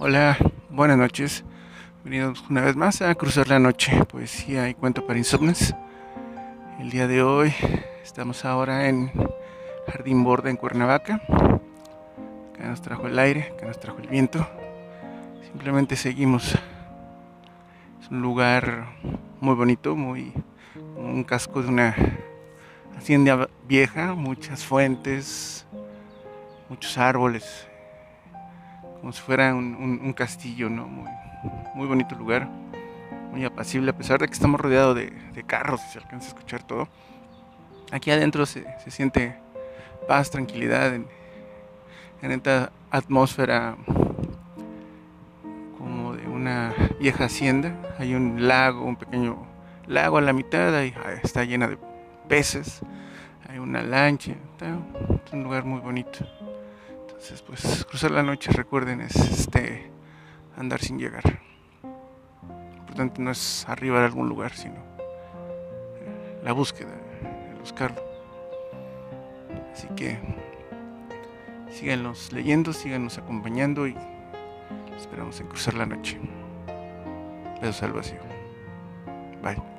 Hola, buenas noches. Bienvenidos una vez más a Cruzar la Noche, poesía y cuento para insomnes. El día de hoy estamos ahora en Jardín Borda en Cuernavaca. Acá nos trajo el aire, acá nos trajo el viento. Simplemente seguimos. Es un lugar muy bonito, muy un casco de una hacienda vieja, muchas fuentes, muchos árboles, como si fuera un, castillo, ¿no? Muy, bonito lugar, muy apacible, a pesar de que estamos rodeados de, carros y se alcanza a escuchar todo. Aquí adentro se, siente paz, tranquilidad, en, esta atmósfera como de una vieja hacienda. Hay un lago, un pequeño lago a la mitad, y está llena de peces, hay una lancha, es un lugar muy bonito. Entonces, pues cruzar la noche, recuerden, es este andar sin llegar. Lo importante no es arriba de algún lugar, sino eh, la búsqueda, el buscarlo. Así que síganos leyendo, síganos acompañando y esperamos en cruzar la noche. Besos al vacío. Bye.